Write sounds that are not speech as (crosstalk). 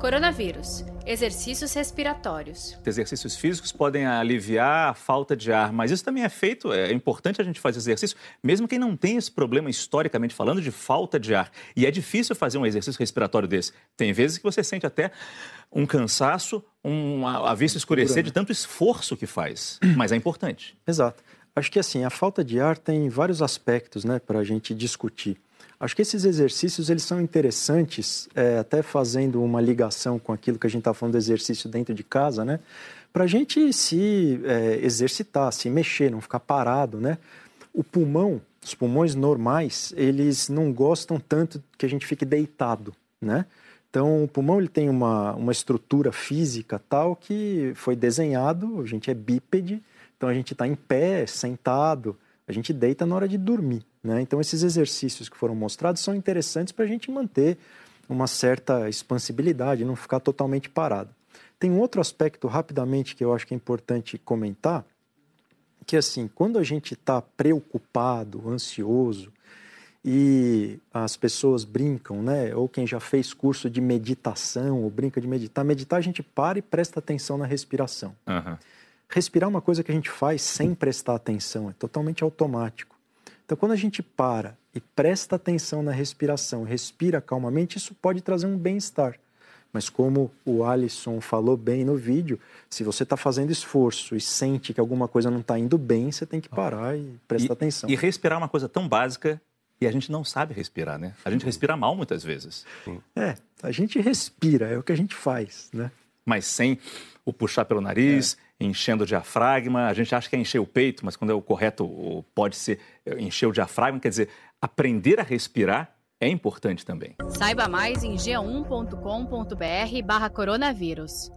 Coronavírus. Exercícios respiratórios. Exercícios físicos podem aliviar a falta de ar, mas isso também é feito, é importante a gente fazer exercício, mesmo quem não tem esse problema historicamente falando de falta de ar. E é difícil fazer um exercício respiratório desse. Tem vezes que você sente até um cansaço, um, a, a vista escurecer de tanto esforço que faz, (clears throat) mas é importante. Exato. Acho que assim, a falta de ar tem vários aspectos né, para a gente discutir. Acho que esses exercícios eles são interessantes, é, até fazendo uma ligação com aquilo que a gente está falando do exercício dentro de casa, né? Para a gente se é, exercitar, se mexer, não ficar parado, né? O pulmão, os pulmões normais, eles não gostam tanto que a gente fique deitado, né? Então, o pulmão ele tem uma, uma estrutura física tal que foi desenhado, a gente é bípede, então a gente está em pé, sentado, a gente deita na hora de dormir. Né? Então, esses exercícios que foram mostrados são interessantes para a gente manter uma certa expansibilidade, não ficar totalmente parado. Tem um outro aspecto, rapidamente, que eu acho que é importante comentar, que assim, quando a gente está preocupado, ansioso, e as pessoas brincam, né? Ou quem já fez curso de meditação, ou brinca de meditar, meditar a gente para e presta atenção na respiração. Uhum. Respirar é uma coisa que a gente faz sem prestar atenção, é totalmente automático. Então, quando a gente para e presta atenção na respiração, respira calmamente, isso pode trazer um bem-estar. Mas como o Alisson falou bem no vídeo, se você está fazendo esforço e sente que alguma coisa não está indo bem, você tem que parar e prestar e, atenção. E respirar é uma coisa tão básica e a gente não sabe respirar, né? A gente respira mal muitas vezes. É, a gente respira, é o que a gente faz, né? Mas sem o puxar pelo nariz, é enchendo o diafragma. A gente acha que é encher o peito, mas quando é o correto, pode ser é, encher o diafragma. Quer dizer, aprender a respirar é importante também. Saiba mais em g1.com.br/barra coronavírus.